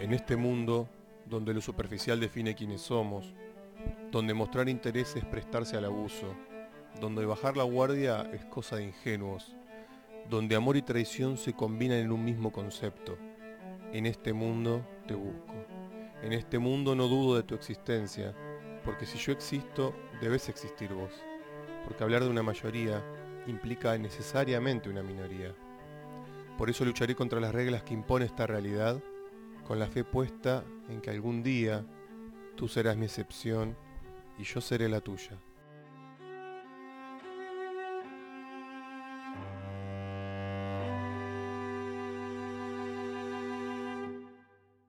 En este mundo, donde lo superficial define quiénes somos, donde mostrar interés es prestarse al abuso, donde bajar la guardia es cosa de ingenuos, donde amor y traición se combinan en un mismo concepto. En este mundo te busco. En este mundo no dudo de tu existencia, porque si yo existo, debes existir vos. Porque hablar de una mayoría implica necesariamente una minoría. Por eso lucharé contra las reglas que impone esta realidad, con la fe puesta en que algún día tú serás mi excepción y yo seré la tuya.